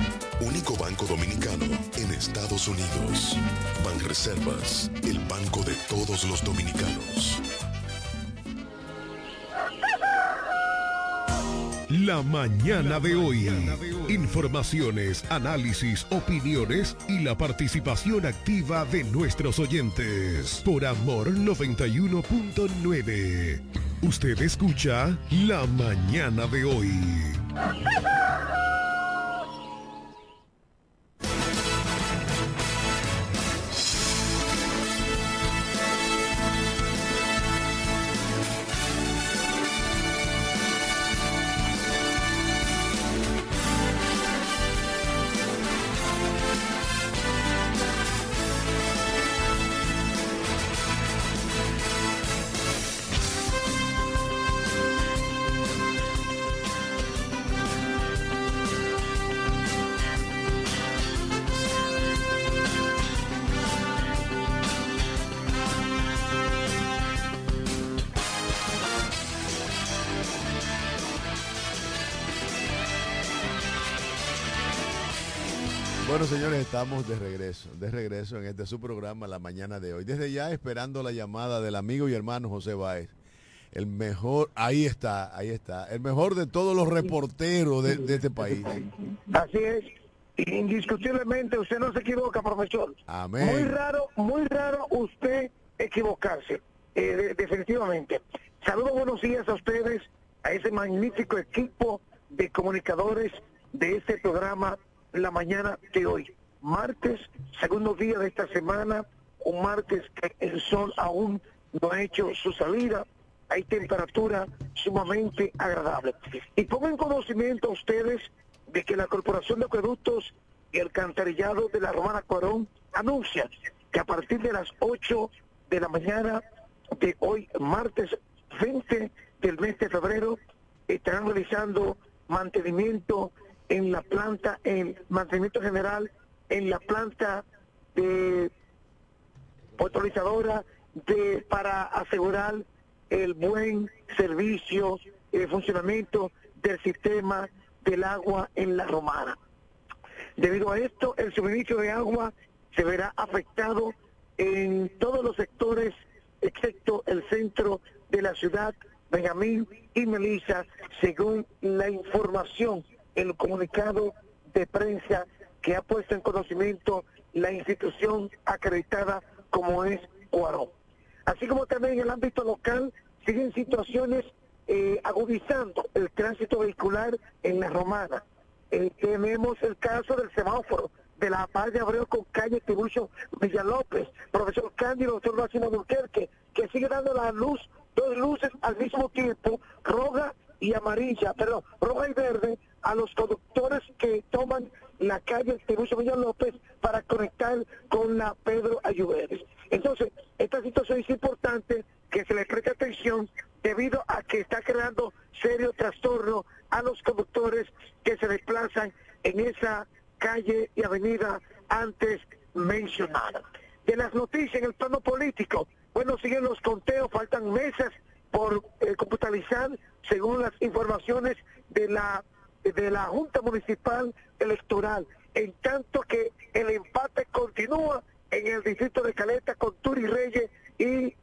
Único banco dominicano en Estados Unidos. Banreservas, el banco de todos los dominicanos. La mañana de hoy. Informaciones, análisis, opiniones y la participación activa de nuestros oyentes. Por Amor 91.9. Usted escucha La mañana de hoy. Señores, estamos de regreso, de regreso en este su programa la mañana de hoy. Desde ya esperando la llamada del amigo y hermano José Báez. El mejor, ahí está, ahí está, el mejor de todos los reporteros de, de este país. Así es. Indiscutiblemente usted no se equivoca, profesor. Amén. Muy raro, muy raro usted equivocarse, eh, de- definitivamente. Saludos, buenos días a ustedes, a ese magnífico equipo de comunicadores de este programa la mañana de hoy. Martes, segundo día de esta semana, un martes que el sol aún no ha hecho su salida, hay temperatura sumamente agradable. Y pongo en conocimiento a ustedes de que la Corporación de Acueductos y Alcantarillado de la Romana Cuarón anuncia que a partir de las 8 de la mañana de hoy, martes 20 del mes de febrero, estarán realizando mantenimiento en la planta, en mantenimiento general en la planta de autorizadora de para asegurar el buen servicio y funcionamiento del sistema del agua en la romana. Debido a esto, el suministro de agua se verá afectado en todos los sectores, excepto el centro de la ciudad, Benjamín y Melissa, según la información, el comunicado de prensa que ha puesto en conocimiento la institución acreditada como es Cuarón. Así como también en el ámbito local siguen situaciones eh, agudizando el tránsito vehicular en la romana. Eh, tenemos el caso del semáforo de la paz de Abreu con calle Tiburcio Villalópez, profesor Cándido, doctor Máximo Dulquerque, que sigue dando la luz, dos luces al mismo tiempo, roja y amarilla, perdón, roja y verde, a los conductores que toman la calle Tiburcio Villalópez para conectar con la Pedro Ayuberes. Entonces, esta situación es importante que se le preste atención debido a que está creando serio trastorno a los conductores que se desplazan en esa calle y avenida antes mencionada. De las noticias en el plano político, bueno, siguen los conteos, faltan meses por eh, según las informaciones de la de la Junta Municipal Electoral, en tanto que el empate continúa en el distrito de Caleta con Turi Reyes y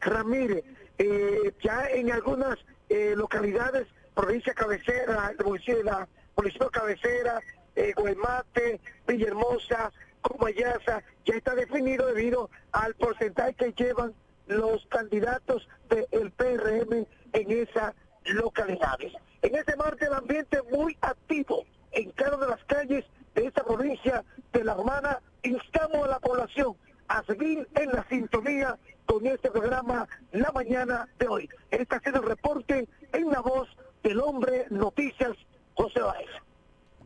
Ramírez. Eh, ya en algunas eh, localidades, provincia cabecera, municipio, municipio cabecera, eh, Guaymate, Villahermosa, Comayasa, ya está definido debido al porcentaje que llevan los candidatos del PRM en esas localidades. En este martes el ambiente muy activo en cada de las calles de esta provincia de La Romana. Instamos a la población a seguir en la sintonía con este programa la mañana de hoy. Este ha sido el reporte en la voz del hombre Noticias José Báez.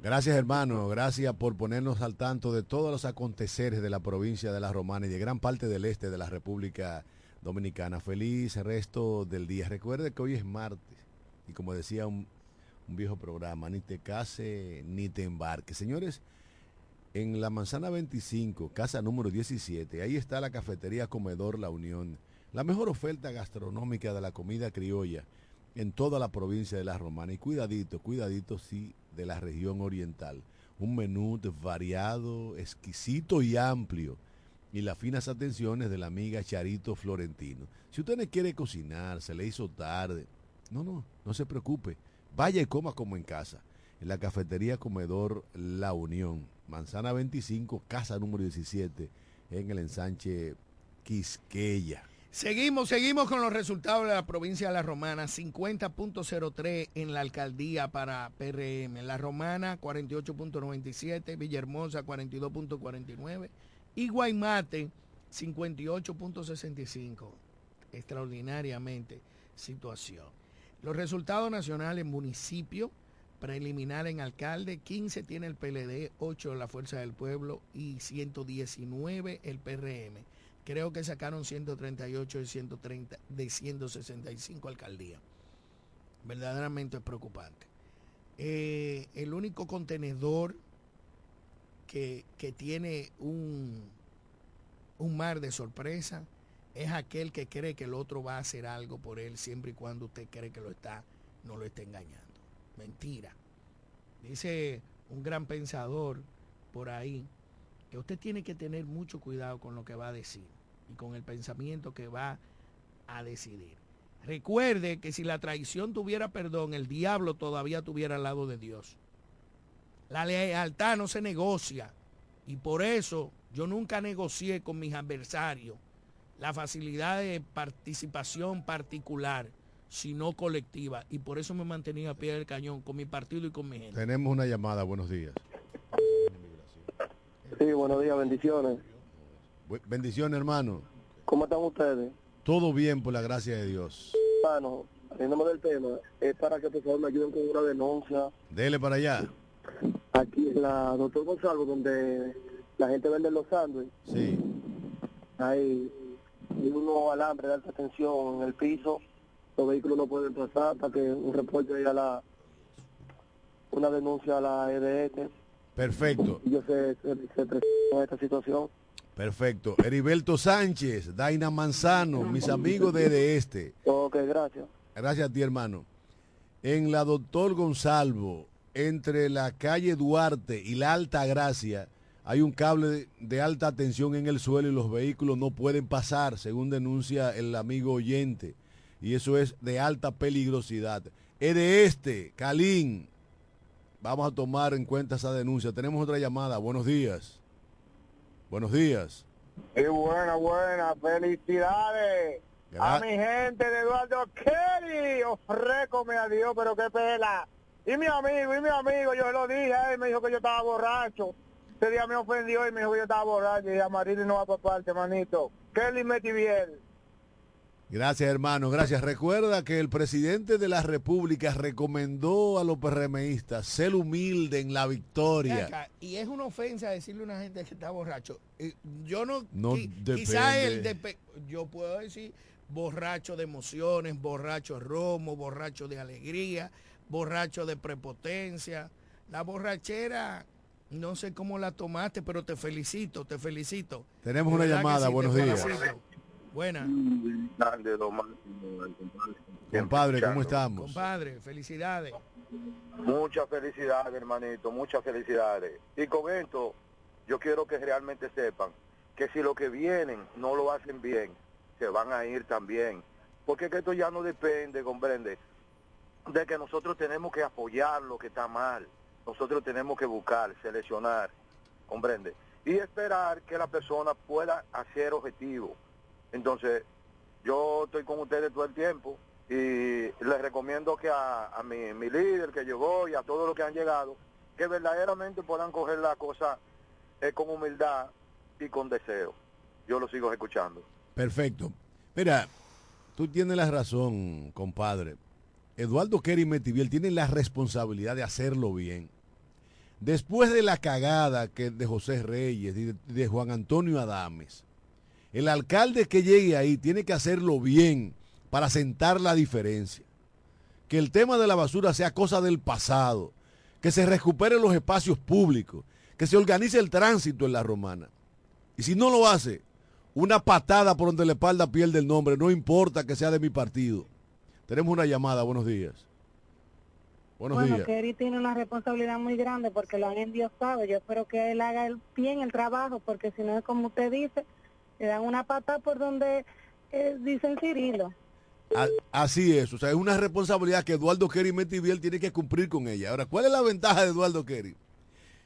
Gracias hermano, gracias por ponernos al tanto de todos los aconteceres de la provincia de La Romana y de gran parte del este de la República Dominicana. Feliz resto del día. Recuerde que hoy es martes y como decía un, viejo programa, ni te case ni te embarques. Señores, en la manzana 25, casa número 17, ahí está la cafetería Comedor La Unión, la mejor oferta gastronómica de la comida criolla en toda la provincia de La Romana. Y cuidadito, cuidadito sí, de la región oriental. Un menú variado, exquisito y amplio. Y las finas atenciones de la amiga Charito Florentino. Si usted no quiere cocinar, se le hizo tarde, no, no, no se preocupe. Vaya y coma como en casa. En la cafetería Comedor La Unión, Manzana 25, casa número 17, en el ensanche Quisqueya. Seguimos, seguimos con los resultados de la provincia de La Romana. 50.03 en la alcaldía para PRM. La Romana 48.97, Villahermosa 42.49 y Guaymate 58.65. Extraordinariamente situación. Los resultados nacionales, municipio, preliminar en alcalde, 15 tiene el PLD, 8 la Fuerza del Pueblo y 119 el PRM. Creo que sacaron 138 de 130 de 165 alcaldías. Verdaderamente es preocupante. Eh, el único contenedor que, que tiene un, un mar de sorpresa es aquel que cree que el otro va a hacer algo por él siempre y cuando usted cree que lo está, no lo está engañando. Mentira. Dice un gran pensador por ahí que usted tiene que tener mucho cuidado con lo que va a decir y con el pensamiento que va a decidir. Recuerde que si la traición tuviera perdón, el diablo todavía tuviera al lado de Dios. La lealtad no se negocia y por eso yo nunca negocié con mis adversarios la facilidad de participación particular, sino colectiva. Y por eso me mantenía a pie del cañón con mi partido y con mi gente. Tenemos una llamada, buenos días. Sí, buenos días, bendiciones. Bendiciones, hermano. ¿Cómo están ustedes? Todo bien, por la gracia de Dios. Hermano, nombre del tema, es para que por favor me ayuden con una denuncia. Dele para allá. Aquí en la Doctor Gonzalo, donde la gente vende los sándwiches. Sí. Hay y uno alambre de alta tensión en el piso, los vehículos no pueden pasar para que un reporte haya la una denuncia a la EDS. Perfecto. Yo sé, se, esta situación. Perfecto. Heriberto Sánchez, Daina Manzano, mis amigos de, este. Ok, gracias. Gracias a ti, hermano. En la Doctor Gonzalvo, entre la calle Duarte y la Alta Gracia, hay un cable de, alta tensión en el suelo y los vehículos no pueden pasar, según denuncia el amigo oyente. Y eso es de alta peligrosidad. Es de este, Calín. Vamos a tomar en cuenta esa denuncia. Tenemos otra llamada. Buenos días. Buenos días. Y buena, buena. Felicidades. A mi gente de Eduardo Kelly. Ofrécome a Dios, pero qué pela. Y mi amigo, y mi amigo, yo lo dije, él me dijo que yo estaba borracho. Ese día me ofendió y me dijo que yo estaba borracho. Y a Marili no va para parte, manito. Kelly Metiviel. Gracias, hermano. Gracias. Recuerda que el presidente de la República recomendó a los PRMistas ser humilde en la victoria. y es una ofensa decirle a una gente que está borracho. Eh, yo no. no quizás el yo puedo decir borracho de emociones, borracho de romo, borracho de alegría, borracho de prepotencia. La borrachera, no sé cómo la tomaste, pero te felicito, te felicito. Tenemos una llamada, buenos días. Buenas. Compadre, ¿cómo estamos? Compadre, felicidades. Muchas felicidades, hermanito, muchas felicidades. Y con esto, yo quiero que realmente sepan que si lo que vienen no lo hacen bien, se van a ir también. Porque que esto ya no depende, comprende, de que nosotros tenemos que apoyar lo que está mal. Nosotros tenemos que buscar, seleccionar, comprende, y esperar que la persona pueda hacer objetivo entonces, yo estoy con ustedes todo el tiempo y les recomiendo que a, mi, líder que llegó y a todos los que han llegado, que verdaderamente puedan coger la cosa eh, con humildad y con deseo. Yo lo sigo escuchando. Perfecto. Mira, tú tienes la razón, compadre. Eduardo Kerry Metiviel tiene la responsabilidad de hacerlo bien. Después de la cagada que de José Reyes y de Juan Antonio Adames, el alcalde que llegue ahí tiene que hacerlo bien para sentar la diferencia. Que el tema de la basura sea cosa del pasado. Que se recuperen los espacios públicos. Que se organice el tránsito en la romana. Y si no lo hace, una patada por donde la espalda pierde el nombre. No importa que sea de mi partido. Tenemos una llamada. Buenos días. Buenos bueno, días. Kerry tiene una responsabilidad muy grande porque lo han endiosado. Yo espero que él haga bien el trabajo porque si no es como usted dice, le dan una pata por donde eh, dicen Cirilo. Así es, o sea, es una responsabilidad que Eduardo Kerry Metiviel tiene que cumplir con ella. Ahora, ¿cuál es la ventaja de Eduardo Kerry?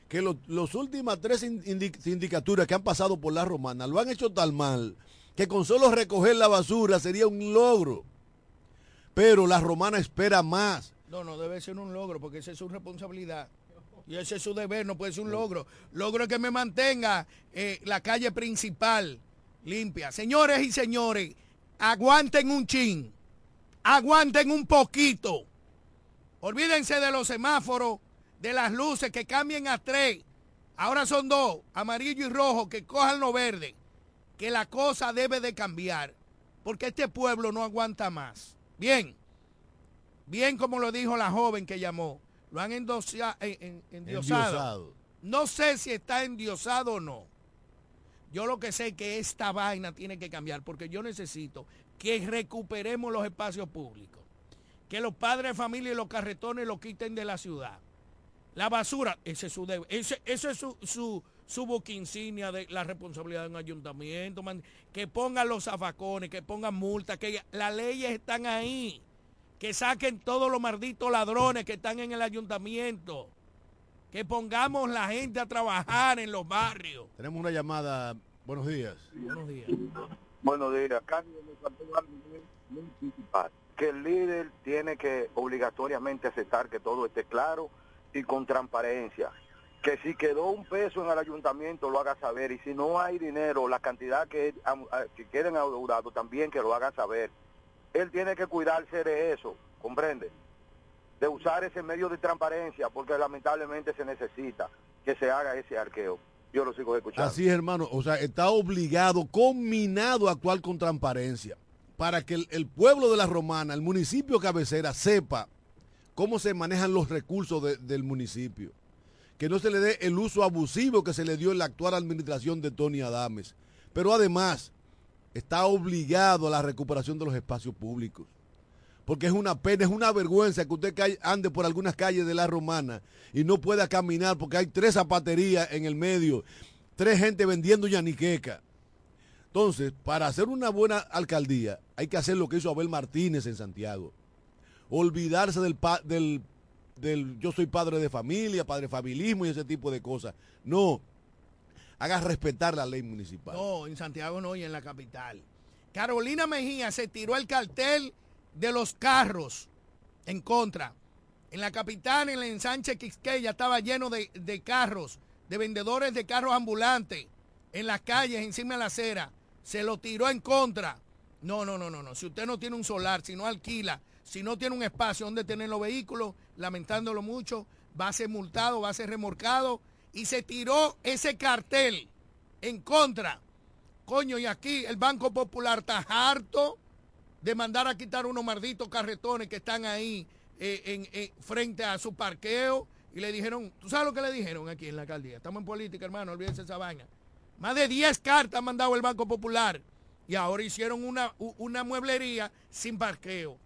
Que los, los últimas tres sindicaturas que han pasado por la romana lo han hecho tan mal que con solo recoger la basura sería un logro. Pero la romana espera más. No, no debe ser un logro porque esa es su responsabilidad. Y ese es su deber, no puede ser un logro. Logro que me mantenga eh, la calle principal limpia. Señores y señores, aguanten un chin, aguanten un poquito. Olvídense de los semáforos, de las luces que cambien a tres. Ahora son dos, amarillo y rojo, que cojan lo verde. Que la cosa debe de cambiar, porque este pueblo no aguanta más. Bien, bien como lo dijo la joven que llamó, lo han endiosado. endiosado. No sé si está endiosado o no yo lo que sé es que esta vaina tiene que cambiar porque yo necesito que recuperemos los espacios públicos. Que los padres de familia y los carretones lo quiten de la ciudad. La basura, ese es su ese, eso es su, su, su insignia de la responsabilidad de un ayuntamiento. que pongan los zafacones, que pongan multas, que las leyes están ahí. Que saquen todos los malditos ladrones que están en el ayuntamiento que pongamos la gente a trabajar en los barrios. Tenemos una llamada. Buenos días. Buenos días. Buenos días. Que el líder tiene que obligatoriamente aceptar que todo esté claro y con transparencia. Que si quedó un peso en el ayuntamiento lo haga saber y si no hay dinero, la cantidad que, que queden adeudados también que lo haga saber. Él tiene que cuidarse de eso, ¿comprende? de usar ese medio de transparencia, porque lamentablemente se necesita que se haga ese arqueo. Yo lo sigo escuchando. Así es, hermano. O sea, está obligado, combinado a actuar con transparencia para que el, pueblo de la Romana, el municipio cabecera, sepa cómo se manejan los recursos del municipio. Que no se le dé el uso abusivo que se le dio en la actual administración de Tony Adames. Pero además, está obligado a la recuperación de los espacios públicos. Porque es una pena, es una vergüenza que usted ande por algunas calles de la Romana y no pueda caminar porque hay tres zapaterías en el medio, tres gente vendiendo yaniqueca. Entonces, para hacer una buena alcaldía, hay que hacer lo que hizo Abel Martínez en Santiago. Olvidarse del, del, del yo soy padre de familia, padre familismo y ese tipo de cosas. No, haga respetar la ley municipal. No, en Santiago no y en la capital. Carolina Mejía se tiró el cartel de los carros en contra. En la capital, en el ensanche Quisqueya, estaba lleno de, de carros, de vendedores de carros ambulantes, en las calles, encima de la acera. Se lo tiró en contra. No, no, no, no, no. Si usted no tiene un solar, si no alquila, si no tiene un espacio donde tener los vehículos, lamentándolo mucho, va a ser multado, va a ser remorcado y se tiró ese cartel en contra. Coño, y aquí el Banco Popular está harto de mandar a quitar unos malditos carretones que están ahí eh, en, frente a su parqueo. Y le dijeron, ¿tú sabes lo que le dijeron aquí en la alcaldía? Estamos en política, hermano, olvídense esa vaina. Más de 10 cartas ha mandado el Banco Popular. Y ahora hicieron una, una mueblería sin parqueo.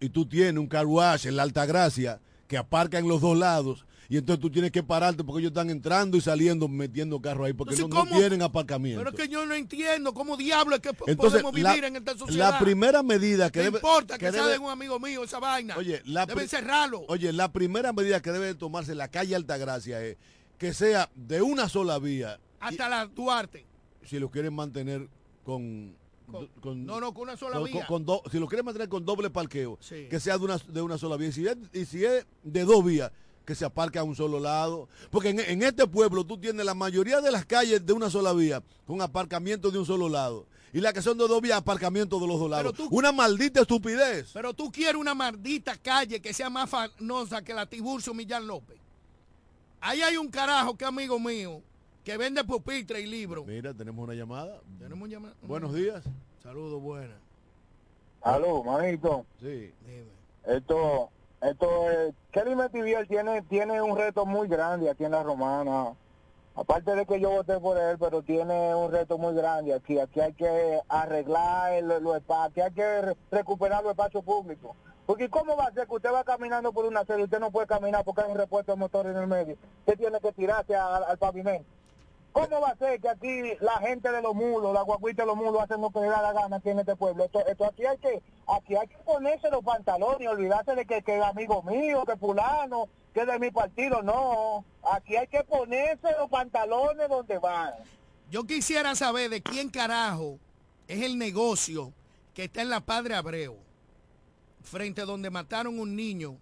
Y tú tienes un carruaje en la Alta Gracia que aparca en los dos lados y entonces tú tienes que pararte porque ellos están entrando y saliendo metiendo carros ahí porque no, tienen aparcamiento. Pero es que yo no entiendo cómo diablo es que podemos vivir en esta sociedad. La primera medida que no debe... importa que, sea de un amigo mío esa vaina. Oye, la deben cerrarlo. Oye, la primera medida que debe tomarse la calle Altagracia es que sea de una sola vía. Hasta la Duarte. Si lo quieren mantener con no, no, con una sola vía. si lo quieren mantener con doble parqueo, que sea de una, de una sola vía. Y si, y si es de dos vías, que se aparque a un solo lado. Porque en, este pueblo tú tienes la mayoría de las calles de una sola vía con aparcamiento de un solo lado. Y las que son de dos vías, aparcamiento de los dos lados. una maldita estupidez. Pero tú quieres una maldita calle que sea más famosa que la Tiburcio Millán López. Ahí hay un carajo que amigo mío que vende pupitre y libros. Mira, tenemos una llamada. Tenemos una llamada. Buenos días. Saludos, buenas. Aló, manito. Sí. Dime. Esto, esto, eh, Kelly Metivier tiene, tiene un reto muy grande aquí en la Romana. Aparte de que yo voté por él, pero tiene un reto muy grande aquí. Aquí hay que arreglar los espacios, aquí hay que recuperar los espacios públicos. Porque ¿cómo va a ser que usted va caminando por una serie, usted no puede caminar porque hay un repuesto de motor en el medio? Usted tiene que tirarse al pavimento. ¿Cómo va a ser que aquí la gente de los mulos, la guaguita de los mulos hacen lo que le da la gana aquí en este pueblo? Esto, esto aquí hay que aquí hay que ponerse los pantalones y olvidarse de que, que amigo mío, que fulano, que de mi partido. No, aquí hay que ponerse los pantalones donde van. Yo quisiera saber de quién carajo es el negocio que está en la Padre Abreu, frente a donde mataron un niño,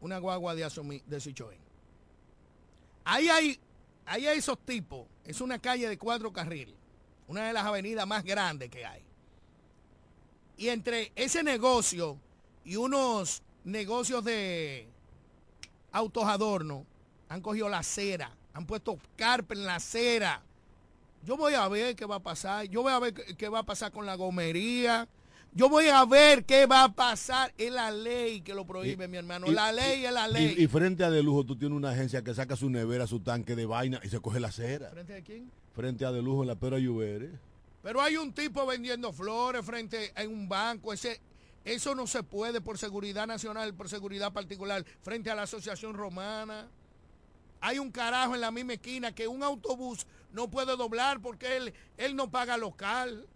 una guagua de, de Sichoen. Ahí hay ahí hay esos tipos. Es una calle de cuatro carriles. Una de las avenidas más grandes que hay. Y entre ese negocio y unos negocios de autos adorno, han cogido la acera, han puesto carpa en la acera. Yo voy a ver qué va a pasar. Yo voy a ver qué va a pasar con la gomería. Yo voy a ver qué va a pasar. Es la ley que lo prohíbe, mi hermano. la ley es la ley. Y, frente a De Lujo, tú tienes una agencia que saca su nevera, su tanque de vaina y se coge la cera. ¿Frente a quién? Frente a De Lujo, en la Pera Lluvere. Pero hay un tipo vendiendo flores frente a un banco. Ese, eso no se puede por seguridad nacional, por seguridad particular, frente a la Asociación Romana. Hay un carajo en la misma esquina que un autobús no puede doblar porque él, él no paga local.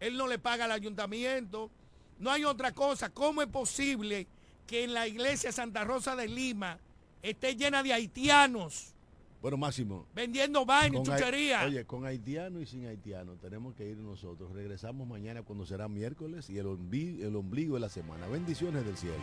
Él no le paga al ayuntamiento. No hay otra cosa. ¿Cómo es posible que en la iglesia Santa Rosa de Lima esté llena de haitianos? Bueno, Máximo. Vendiendo vainas, chucherías. Oye, con haitiano y sin haitiano tenemos que ir nosotros. Regresamos mañana cuando será miércoles y el el ombligo de la semana. Bendiciones del cielo.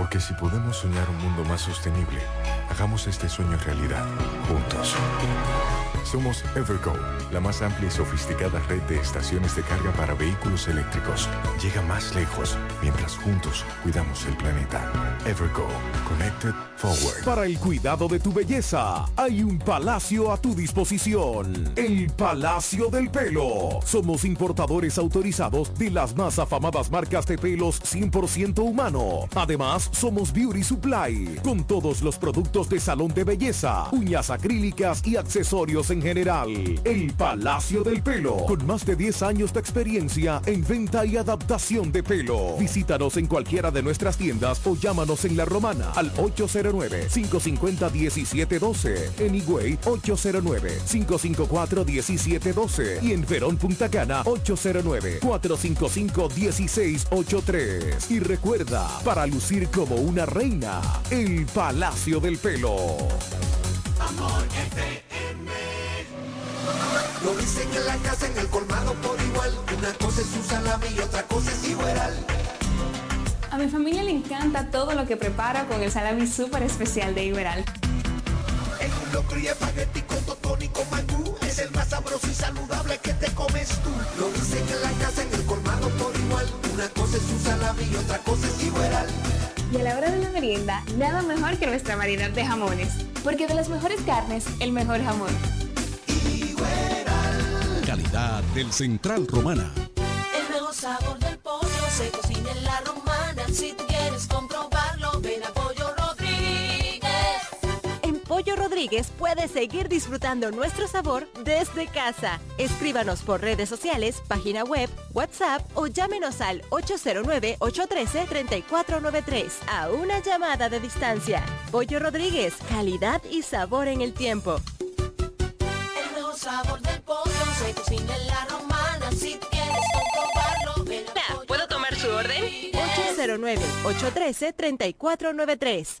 Porque si podemos soñar un mundo más sostenible, hagamos este sueño realidad, juntos. Somos Evergo, la más amplia y sofisticada red de estaciones de carga para vehículos eléctricos. Llega más lejos mientras juntos cuidamos el planeta. Evergo, Connected Forward. Para el cuidado de tu belleza, hay un palacio a tu disposición. El Palacio del Pelo. Somos importadores autorizados de las más afamadas marcas de pelos 100% humano. Además, somos Beauty Supply, con todos los productos de salón de belleza, uñas acrílicas y accesorios en general. El Palacio del Pelo, con más de 10 años de experiencia en venta y adaptación de pelo. Visítanos en cualquiera de nuestras tiendas o llámanos en La Romana al 809-550-1712, en Higüey 809-554-1712 y en Verón Punta Cana 809-455-1683. Y recuerda, para lucir como una reina, el Palacio del Pelo. Amor FM. Lo dicen en la casa, en el colmado por igual. Una cosa es su salami y otra cosa es igual. A mi familia le encanta todo lo que prepara con el salami súper especial de Iberal. En un locro y espagueti con totón y con mangú. Es el más sabroso y saludable que te comes tú. Lo dicen en la casa, en el colmado por igual. Una cosa es su salami y otra cosa es igual. Y a la hora de la merienda, nada mejor que nuestra variedad de jamones. Porque de las mejores carnes, el mejor jamón. Calidad del Central Romana. El mejor sabor del pollo se Rodríguez puedes seguir disfrutando nuestro sabor desde casa. Escríbanos por redes sociales, página web, WhatsApp o llámenos al 809-813-3493 a una llamada de distancia. Pollo Rodríguez, calidad y sabor en el tiempo. El mejor sabor del pollo se cocina en la romana. Si quieres comprobarlo, ven a Pollo ¿Puedo tomar su orden? 809-813-3493.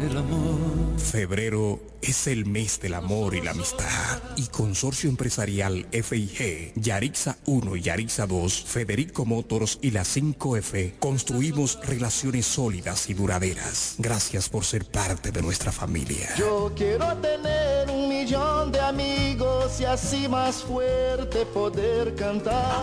El amor. Febrero es el mes del amor y la amistad. Y Consorcio Empresarial FIG, Yarixa 1 y Yarixa 2, Federico Motors y la 5F construimos relaciones sólidas y duraderas. Gracias por ser parte de nuestra familia. Yo quiero tener un millón de amigos y así más fuerte poder cantar.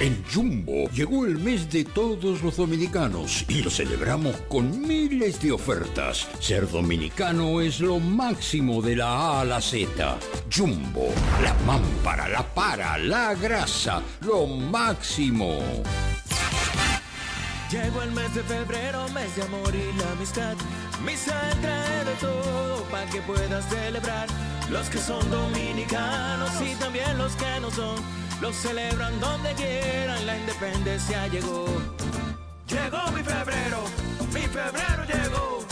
En Jumbo llegó el mes de todos los dominicanos y lo celebramos con miles de ofertas. Ser dominicano es lo máximo de la A a la Z. Jumbo, la mámpara, la para, la grasa, lo máximo. Llegó el mes de febrero, mes de amor y la amistad. Misa trae de todo para que puedas celebrar. Los que son dominicanos y también los que no son, los celebran donde quieran. La independencia llegó. Llegó mi febrero, mi febrero llegó.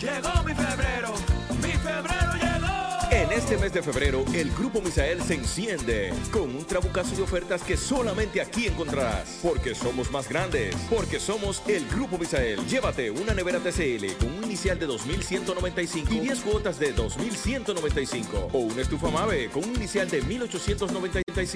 Llegó mi febrero, mi febrero llegó. En este mes de febrero, el Grupo Misael se enciende con un trabucazo de ofertas que solamente aquí encontrarás. Porque somos más grandes, porque somos el Grupo Misael. Llévate una nevera TCL con un inicial de 2.195 y 10 cuotas de 2.195. O una estufa Mave con un inicial de 1.895